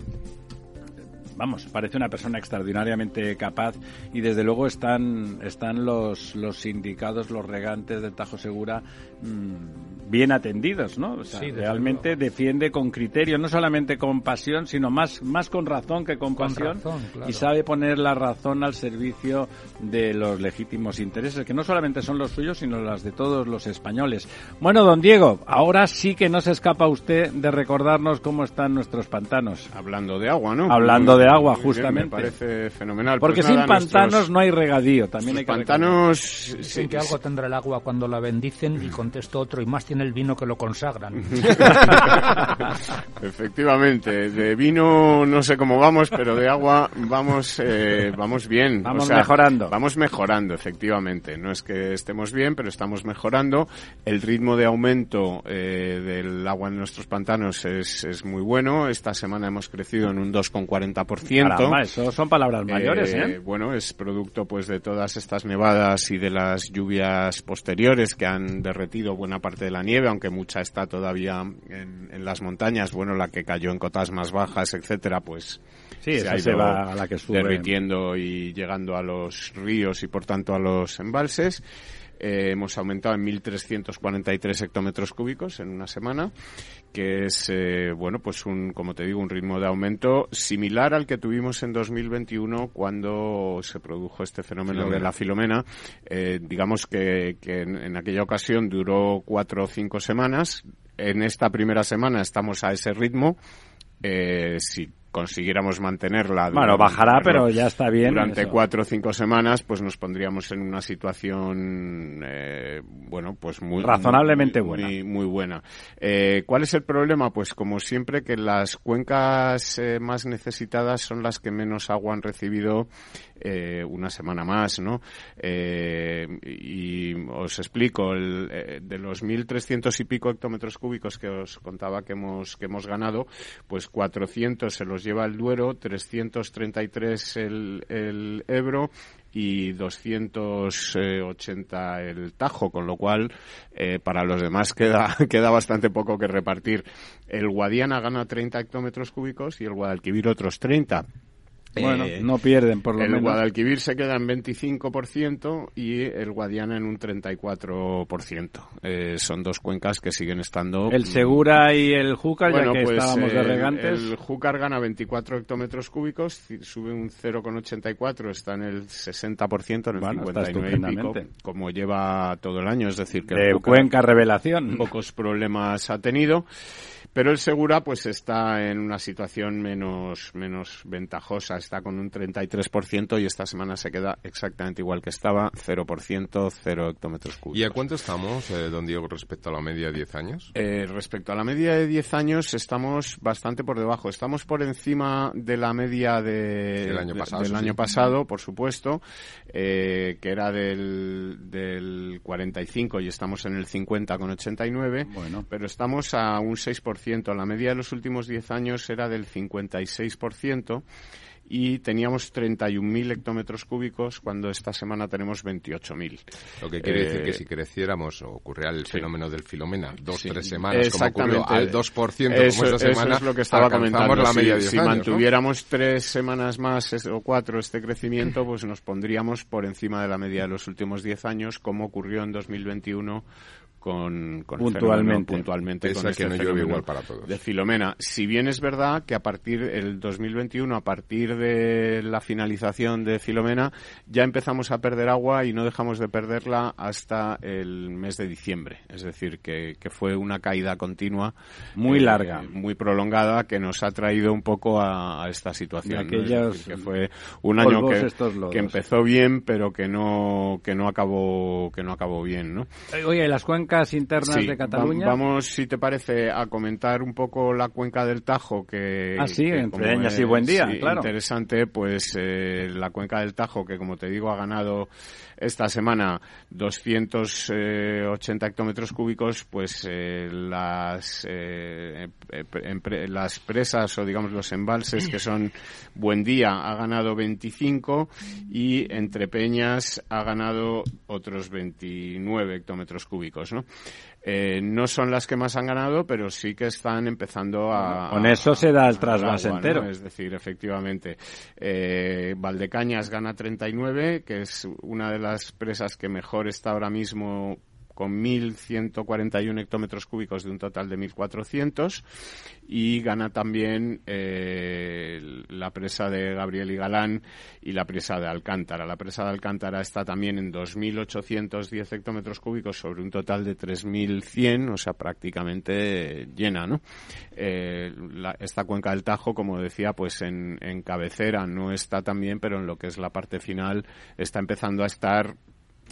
vamos, parece una persona extraordinariamente capaz y desde luego están, están los, los sindicados, los regantes de Tajo Segura mm, bien atendidos, ¿no? O sea, realmente defiende con criterio, no solamente con pasión, sino más, más con razón que con, pasión y sabe poner la razón al servicio de los legítimos intereses, que no solamente son los suyos, sino las de todos los españoles. Bueno, don Diego, ahora sí que no se escapa usted de recordarnos cómo están nuestros pantanos. Hablando de agua, ¿no? Hablando de agua, justamente. me parece fenomenal. Porque pues sin pantanos no hay regadío, también hay que Pantanos... Sí, que algo tendrá el agua cuando la bendicen y contesto otro, y más tiene el vino que lo consagran. Efectivamente, de vino no sé cómo vamos, pero de agua vamos, eh, vamos bien. Vamos mejorando. Vamos mejorando, efectivamente. No es que estemos bien, pero estamos mejorando. El ritmo de aumento eh, del agua en nuestros pantanos es, es muy bueno. Esta semana hemos crecido en un 2,40% eso son palabras mayores, ¿eh? ¿eh? Bueno, es producto pues de todas estas nevadas y de las lluvias posteriores que han derretido buena parte de la nieve, aunque mucha está todavía en, las montañas. Bueno, la que cayó en cotas más bajas, etcétera, pues se ha ido a la que derritiendo y llegando a los ríos y por tanto a los embalses. Eh, hemos aumentado en 1.343 hectómetros cúbicos en una semana, que es, eh, bueno, pues un, como te digo, un ritmo de aumento similar al que tuvimos en 2021 cuando se produjo este fenómeno de la filomena. Eh, digamos que, en, aquella ocasión duró cuatro o cinco semanas. En esta primera semana estamos a ese ritmo. Eh, si consiguiéramos mantenerla. Bueno, bajará, pero ya está bien. Durante cuatro o cinco semanas, pues nos pondríamos en una situación, eh, bueno, pues muy razonablemente buena. Muy, buena. Eh, ¿Cuál es el problema? Pues como siempre que las cuencas eh, más necesitadas son las que menos agua han recibido eh, una semana más, ¿no? Eh, y os explico, el, eh, de los 1.300 y pico hectómetros cúbicos que os contaba que hemos, que hemos ganado, pues 400 se los lleva el Duero, 333 el, el Ebro y 280 el Tajo, con lo cual eh, para los demás queda, queda bastante poco que repartir. El Guadiana gana 30 hectómetros cúbicos y el Guadalquivir otros 30. Bueno, eh, no pierden por lo el menos. El Guadalquivir se queda en 25% y el Guadiana en un 34%. Eh, son dos cuencas que siguen estando... El Segura y el Júcar, ya que pues, estábamos de regantes. El, Júcar gana 24 hectómetros cúbicos, sube un 0,84, está en el 60%, en el 59 y pico, como lleva todo el año. Es decir, que... De cuenca revelación. Pocos problemas ha tenido. Pero el Segura pues está en una situación menos, menos ventajosa, está con un 33% y esta semana se queda exactamente igual que estaba, 0%, 0 hectómetros cúbicos. ¿Y a cuánto estamos, eh, don Diego, respecto a la media de 10 años? Eh, respecto a la media de 10 años estamos bastante por debajo. Estamos por encima de la media de, del año pasado, del año pasado por supuesto, eh, que era del, del 45 y estamos en el 50 con 89, bueno. pero estamos a un 6% la media de los últimos 10 años era del 56% y teníamos 31.000 hectómetros cúbicos cuando esta semana tenemos 28.000. Lo que quiere decir que si creciéramos o ocurriera el fenómeno del Filomena dos, tres semanas, como ocurrió al 2% eso, como esta semana, es lo que estaba comentando. la media si, mantuviéramos tres semanas más o cuatro este crecimiento, pues nos pondríamos por encima de la media de los últimos diez años, como ocurrió en 2021 con, puntualmente, puntualmente con este que no igual para todos. de Filomena. Si bien es verdad que a partir del 2021, a partir de la finalización de Filomena, ya empezamos a perder agua y no dejamos de perderla hasta el mes de diciembre. Es decir, que, que fue una caída continua. Muy eh, larga. Muy prolongada que nos ha traído un poco a, esta situación. que fue un año que, que, empezó bien, pero que no, que no acabó, que no acabó bien, ¿no? Oye, las cuencas internas de Cataluña. vamos, si te parece, a comentar un poco la cuenca del Tajo, que... Ah, sí, entre ellas y buen día, claro. Interesante, pues eh, la cuenca del Tajo, que como te digo, ha ganado esta semana 280 eh, hectómetros cúbicos, pues eh, las, las presas o digamos los embalses que son Buen Día ha ganado 25 y Entre Peñas ha ganado otros 29 hectómetros cúbicos, ¿no? Eh, no son las que más han ganado, pero sí que están empezando a... Con eso se da el trasvase entero. Es decir, efectivamente, eh, Valdecañas gana 39, que es una de las presas que mejor está ahora mismo con 1.141 hectómetros cúbicos de un total de 1.400 y gana también eh, la presa de Gabriel y Galán y la presa de Alcántara. La presa de Alcántara está también en 2.810 hectómetros cúbicos sobre un total de 3.100, o sea, prácticamente llena, ¿no? Eh, esta cuenca del Tajo, como decía, pues en, en cabecera no está tan bien, pero en lo que es la parte final está empezando a estar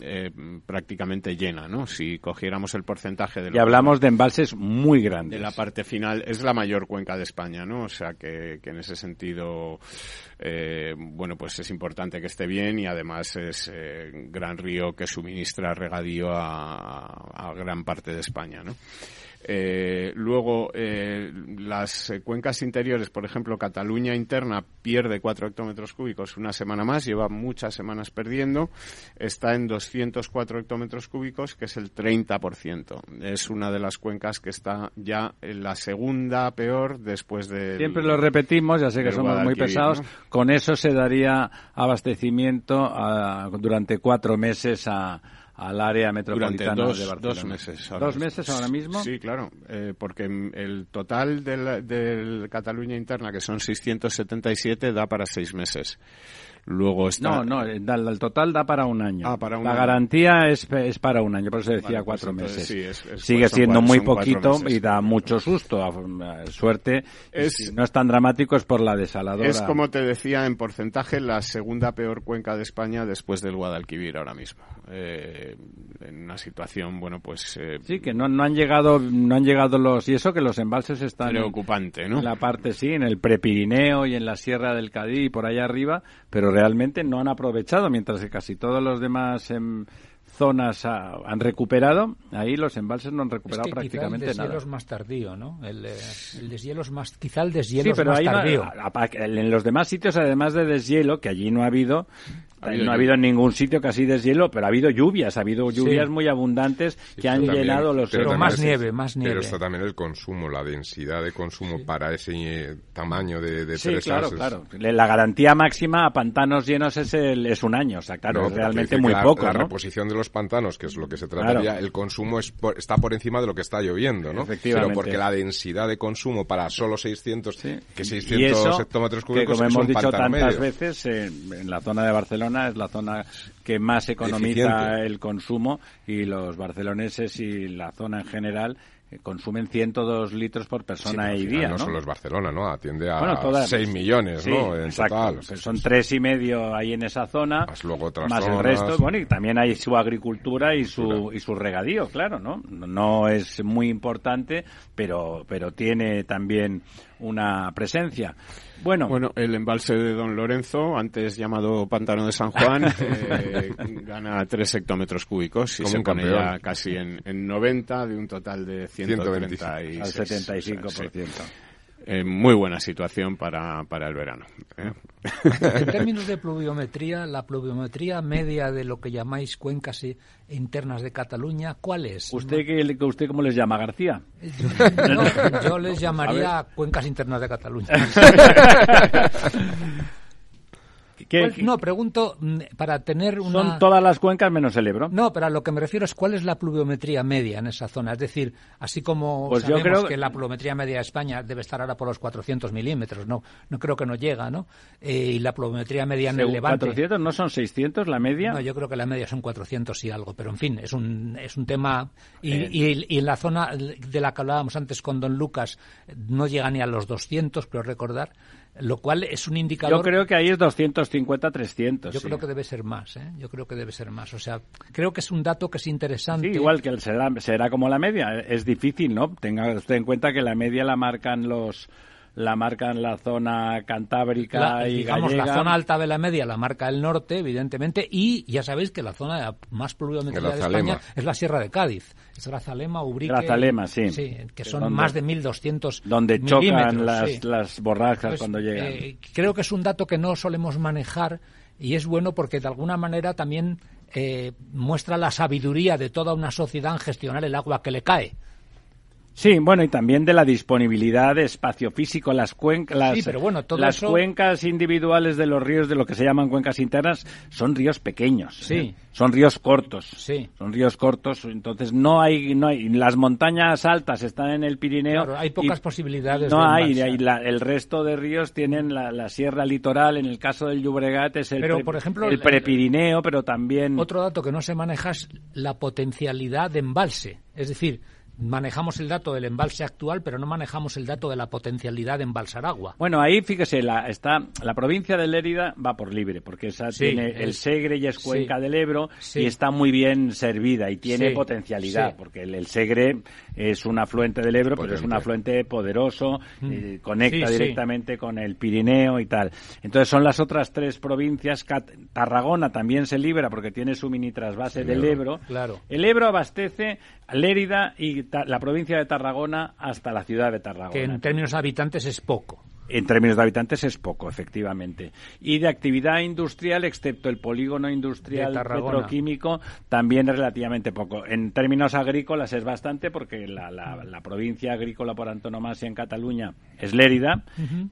eh, prácticamente llena, ¿no? Si cogiéramos el porcentaje de... Y hablamos de embalses muy grandes. De la parte final, es la mayor cuenca de España, ¿no? O sea que, en ese sentido, eh, bueno, pues es importante que esté bien y además es eh, gran río que suministra regadío a, a gran parte de España, ¿no? Eh, luego, eh, las cuencas interiores, por ejemplo, Cataluña interna pierde 4 hectómetros cúbicos una semana más, lleva muchas semanas perdiendo, está en 204 hectómetros cúbicos, que es el 30%. Es una de las cuencas que está ya en la segunda peor después de. Siempre lo repetimos, ya sé que somos muy pesados, con eso se daría abastecimiento durante cuatro meses a al área metropolitana dos, de Barcelona. Dos meses. ¿Dos meses ahora mismo? Sí, claro, eh, porque el total del, del Cataluña interna, que son 677, da para seis meses. Luego está... No, no, el, total da para un año. Ah, para un la año. garantía es, es para un año, por eso decía pues cuatro meses. Sí, es, Sigue siendo muy poquito y da mucho susto. Suerte, es, no es tan dramático, es por la desaladora. Es como te decía, en porcentaje, la segunda peor cuenca de España después del Guadalquivir ahora mismo. Eh, en una situación, bueno, pues... Eh, sí, que no, no han llegado no han llegado los... Y eso que los embalses están... Preocupante, ¿no? En la parte, sí, en el Prepirineo y en la Sierra del Cadí y por allá arriba, pero realmente no han aprovechado, mientras que casi todos los demás em, zonas han recuperado, ahí los embalses no han recuperado prácticamente nada. El deshielo es más tardío, ¿no? El, eh, el, deshielo es más, quizá el deshielo es más tardío. en los demás sitios, además de deshielo, que allí no ha habido, no ha habido en ningún sitio casi deshielo, pero ha habido lluvias, ha habido lluvias muy abundantes que han llenado los... Pero, más nieve, más nieve. Pero está también el consumo, la densidad de consumo para ese eh, tamaño de, de Sí, claro, claro. La garantía máxima a pantanos llenos es, el, es un año, o sea, claro, es realmente muy poco, La reposición de los pantanos, que es lo que se trataría, el consumo es está por encima de lo que está lloviendo, ¿no? Efectivamente. Pero porque la densidad de consumo para solo 600, que 600 hectómetros cúbicos que como hemos dicho tantas veces, en la zona de Barcelona es la zona que más economiza el consumo y los barceloneses y la zona en general eh, consumen 102 litros por persona y día. No, solo es Barcelona, ¿no? Atiende a 6 millones, ¿no? En total. son tres y medio ahí en esa zona. Más luego otras Más el resto. Bueno, y también hay su agricultura y su, y su regadío, claro, ¿no? No es muy importante, pero, pero tiene también una presencia. Bueno, bueno, el embalse de Don Lorenzo, antes llamado Pantano de San Juan, eh, gana 3 hectómetros cúbicos y se pone ya casi en, en, 90 de un total de 130 al 75%. En muy buena situación para, para el verano. ¿eh? En términos de pluviometría, la pluviometría media de lo que llamáis cuencas internas de Cataluña, ¿cuál es? ¿Usted, qué, usted cómo les llama, García? yo les llamaría cuencas internas de Cataluña. no, pregunto mm, para tener una... Son todas las cuencas menos el Ebro. No, pero a lo que me refiero es cuál es la pluviometría media en esa zona. Es decir, así como pues sabemos yo creo... que la pluviometría media de España debe estar ahora por los 400 milímetros, no, no creo que no llega, ¿no? Eh, y la pluviometría media en el Levante... ¿400? ¿No son 600 la media? No, yo creo que la media son 400 y algo, pero en fin, es un, es un tema... Y, eh. y, y en la zona de la que hablábamos antes con don Lucas no llega ni a los 200, creo recordar lo cual es un indicador. Yo creo que ahí es 250, 300. Yo creo que debe ser más, ¿eh? Yo creo que debe ser más. O sea, creo que es un dato que es interesante. Sí, igual que será, será como la media. Es difícil, ¿no? Tenga usted en cuenta que la media la marcan los la marca en la zona cantábrica y digamos la zona alta de la media la marca el norte evidentemente y ya sabéis que la zona más pluviométrica de España es la Sierra de Cádiz. Es Grazalema, Ubrique Grazalema, sí. que son más de 1.200 donde chocan las, las borrascas pues, cuando llegan. eh, creo que es un dato que no solemos manejar y es bueno porque de alguna manera también eh, muestra la sabiduría de toda una sociedad en gestionar el agua que le cae Sí, bueno, y también de la disponibilidad de espacio físico. Las, cuencas, sí, pero bueno, las cuencas individuales de los ríos, de lo que se llaman cuencas internas, son ríos pequeños. Sí. ¿eh? Son ríos cortos. Sí. Son ríos cortos, entonces no hay, no hay. Las montañas altas están en el Pirineo. Claro, hay pocas posibilidades. No hay, el resto de ríos tienen la, sierra litoral. En el caso del Llobregat es el, pero, por ejemplo, el prepirineo, pero también. Otro dato que no se maneja es la potencialidad de embalse. Es decir, manejamos el dato del embalse actual, pero no manejamos el dato de la potencialidad de embalsar agua. Bueno, ahí fíjese, la, está, la provincia de Lérida va por libre, porque esa tiene el Segre y es cuenca del Ebro y está muy bien servida y tiene potencialidad, porque el, Segre es un afluente del Ebro, pero es un afluente poderoso, mm. eh, conecta directamente con el Pirineo y tal. Entonces son las otras tres provincias. Tarragona también se libra porque tiene su mini trasvase del Ebro. Claro. El Ebro abastece Lérida y la provincia de Tarragona hasta la ciudad de Tarragona. Que en términos de habitantes es poco. En términos de habitantes es poco, efectivamente. Y de actividad industrial, excepto el polígono industrial petroquímico, también es relativamente poco. En términos agrícolas es bastante porque la, la, provincia agrícola por antonomasia en Cataluña es Lérida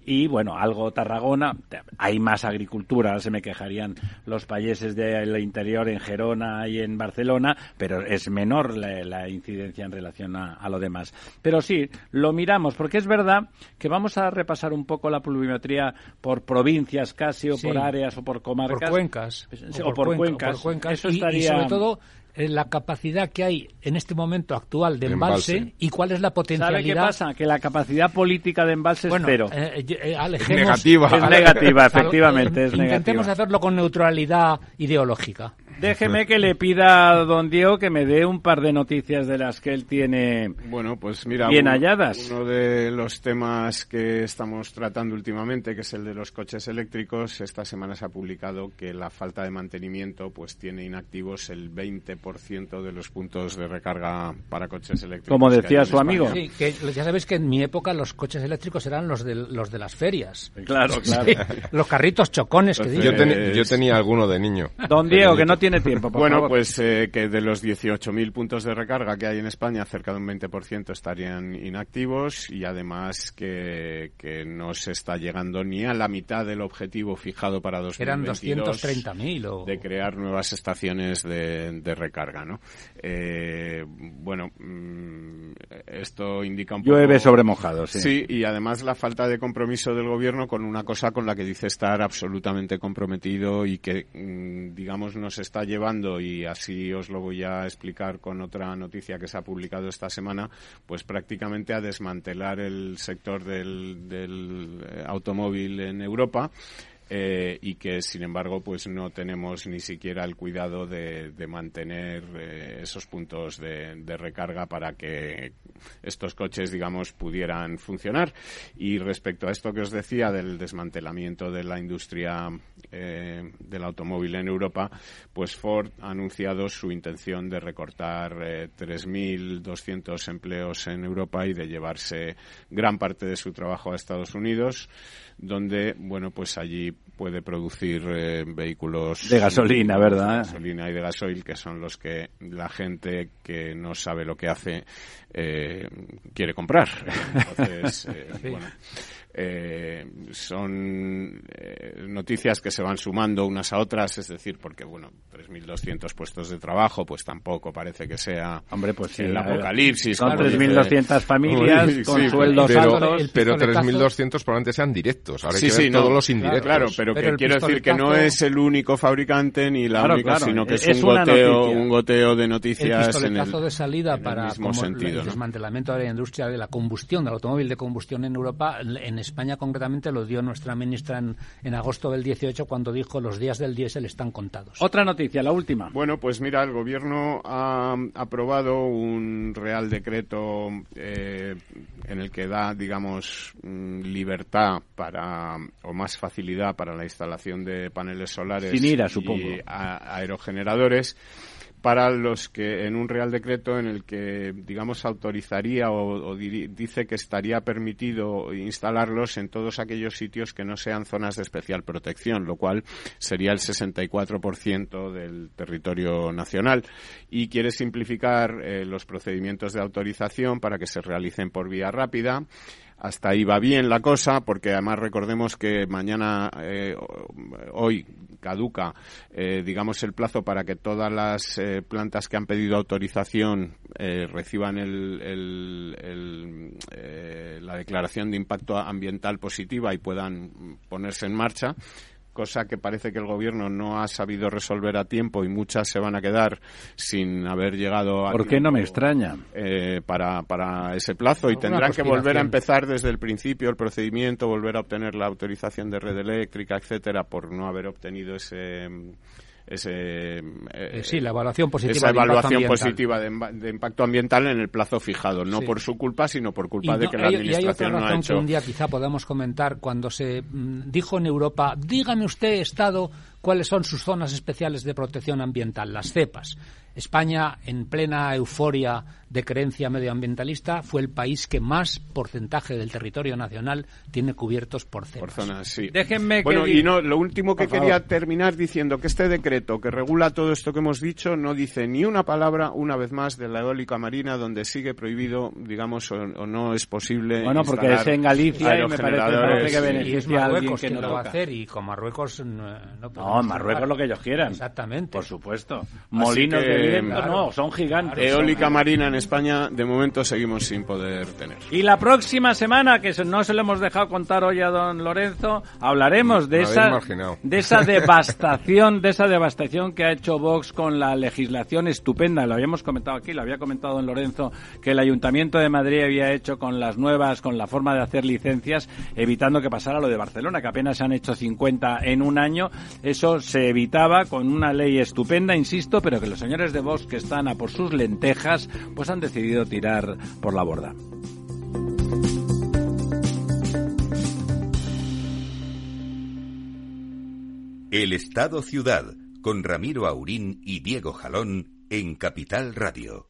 y, bueno, algo Tarragona. Hay más agricultura, se me quejarían los países del interior en Gerona y en Barcelona, pero es menor la, incidencia en relación a, a, lo demás. Pero sí, lo miramos porque es verdad que vamos a repasar un poco la pluviometría por provincias casi o por áreas o por comarcas. Por cuencas. o, por, cuencas. Eso estaría... y sobre todo eh, la capacidad que hay en este momento actual de embalse, y cuál es la potencialidad. ¿Sabe qué pasa? Que la capacidad política de embalse es cero. Eh, eh, es negativa. Es negativa, efectivamente. es intentemos hacerlo con neutralidad ideológica. Déjeme que le pida a don Diego que me dé un par de noticias de las que él tiene bueno, pues mira, bien halladas. Uno de los temas que estamos tratando últimamente, que es el de los coches eléctricos, esta semana se ha publicado que la falta de mantenimiento pues tiene inactivos el 20% de los puntos de recarga para coches eléctricos. Como decía su amigo. Sí, que ya sabéis que en mi época los coches eléctricos eran los de, los de las ferias. Claro, claro. los carritos chocones que yo, yo tenía alguno de niño. Don Diego, que no tiene tiempo, Bueno, pues eh, que de los 18.000 puntos de recarga que hay en España, cerca de un 20% estarían inactivos y además que, que no se está llegando ni a la mitad del objetivo fijado para 2022 Eran 230.000 o... de crear nuevas estaciones de, de recarga, ¿no? Eh, bueno, mm, esto indica un poco... Llueve sobre mojado, sí. Sí, y además la falta de compromiso del gobierno con una cosa con la que dice estar absolutamente comprometido y que, mm, digamos, nos está llevando, y así os lo voy a explicar con otra noticia que se ha publicado esta semana, pues prácticamente a desmantelar el sector del, del eh, automóvil en Europa eh, y que sin embargo pues no tenemos ni siquiera el cuidado de, mantener eh, esos puntos de, recarga para que estos coches digamos pudieran funcionar. Y respecto a esto que os decía del desmantelamiento de la industria eh, del automóvil en Europa pues Ford ha anunciado su intención de recortar 3.200 empleos en Europa y de llevarse gran parte de su trabajo a Estados Unidos donde, bueno, pues allí puede producir eh, vehículos de gasolina, ¿verdad? De gasolina y de gasoil, que son los que la gente que no sabe lo que hace eh, quiere comprar. Entonces, eh, bueno, eh, son eh, noticias que se van sumando unas a otras, es decir, porque, bueno, 3.200 puestos de trabajo, pues tampoco parece que sea Hombre, pues el apocalipsis. Son 3.200 familias con sueldos pero, altos. Pero 3.200 probablemente sean directos. Ahora hay que ver todos los indirectos. Claro, pero, que quiero decir que no es el único fabricante ni la única, sino que es, un, goteo, un goteo de noticias el en el, de salida para mismo sentido, el desmantelamiento de la industria de la combustión, del automóvil de combustión en Europa, en España concretamente lo dio nuestra ministra en, agosto del 18 cuando dijo los días del diésel están contados. Otra noticia, la última. Bueno, pues mira, el gobierno ha aprobado un real decreto eh, en el que da, digamos, mm, libertad para o más facilidad para la instalación de paneles solares y aerogeneradores para los que en un real decreto en el que digamos autorizaría o, dice que estaría permitido instalarlos en todos aquellos sitios que no sean zonas de especial protección, lo cual sería el 64% del territorio nacional. Y quiere simplificar eh, los procedimientos de autorización para que se realicen por vía rápida hasta ahí va bien la cosa, porque además recordemos que mañana, eh, hoy, caduca, eh, digamos, el plazo para que todas las eh, plantas que han pedido autorización reciban la declaración de impacto ambiental positiva y puedan ponerse en marcha cosa que parece que el gobierno no ha sabido resolver a tiempo y muchas se van a quedar sin haber llegado a ¿Por qué no me extraña? Eh, para, para ese plazo y tendrán que volver a empezar desde el principio el procedimiento, volver a obtener la autorización de red eléctrica, etcétera, por no haber obtenido ese ese, eh, eh, sí, la evaluación positiva esa evaluación positiva de, impacto ambiental en el plazo fijado, no por su culpa, sino por culpa de que la administración y hay otra razón no ha hecho. Que un día quizá podamos comentar cuando se mm, dijo en Europa, dígame usted, Estado, cuáles son sus zonas especiales de protección ambiental, las cepas. España, en plena euforia de creencia medioambientalista, fue el país que más porcentaje del territorio nacional tiene cubiertos por cepas. Por zonas, sí. Déjenme bueno, y no, lo último que quería terminar diciendo que este decreto que regula todo esto que hemos dicho no dice ni una palabra, una vez más, de la eólica marina donde sigue prohibido, digamos, o, no es posible. Bueno, porque es en Galicia y me parece, que beneficia a alguien que, no lo va a hacer y con Marruecos no, no, Marruecos lo que ellos quieran. Exactamente. Por supuesto. Molinos de no, son gigantes. Eólica marina en España, de momento seguimos sin poder tener. Y la próxima semana, que no se lo hemos dejado contar hoy a don Lorenzo, hablaremos de esa, de esa devastación, de esa devastación que ha hecho Vox con la legislación estupenda. Lo habíamos comentado aquí, lo había comentado don Lorenzo, que el Ayuntamiento de Madrid había hecho con las nuevas, con la forma de hacer licencias, evitando que pasara lo de Barcelona, que apenas se han hecho 50 en un año. Eso se evitaba con una ley estupenda, insisto, pero que los señores de Vox que están a por sus lentejas, pues han decidido tirar por la borda. El Estado Ciudad, con Ramiro Aurín y Diego Jalón en Capital Radio.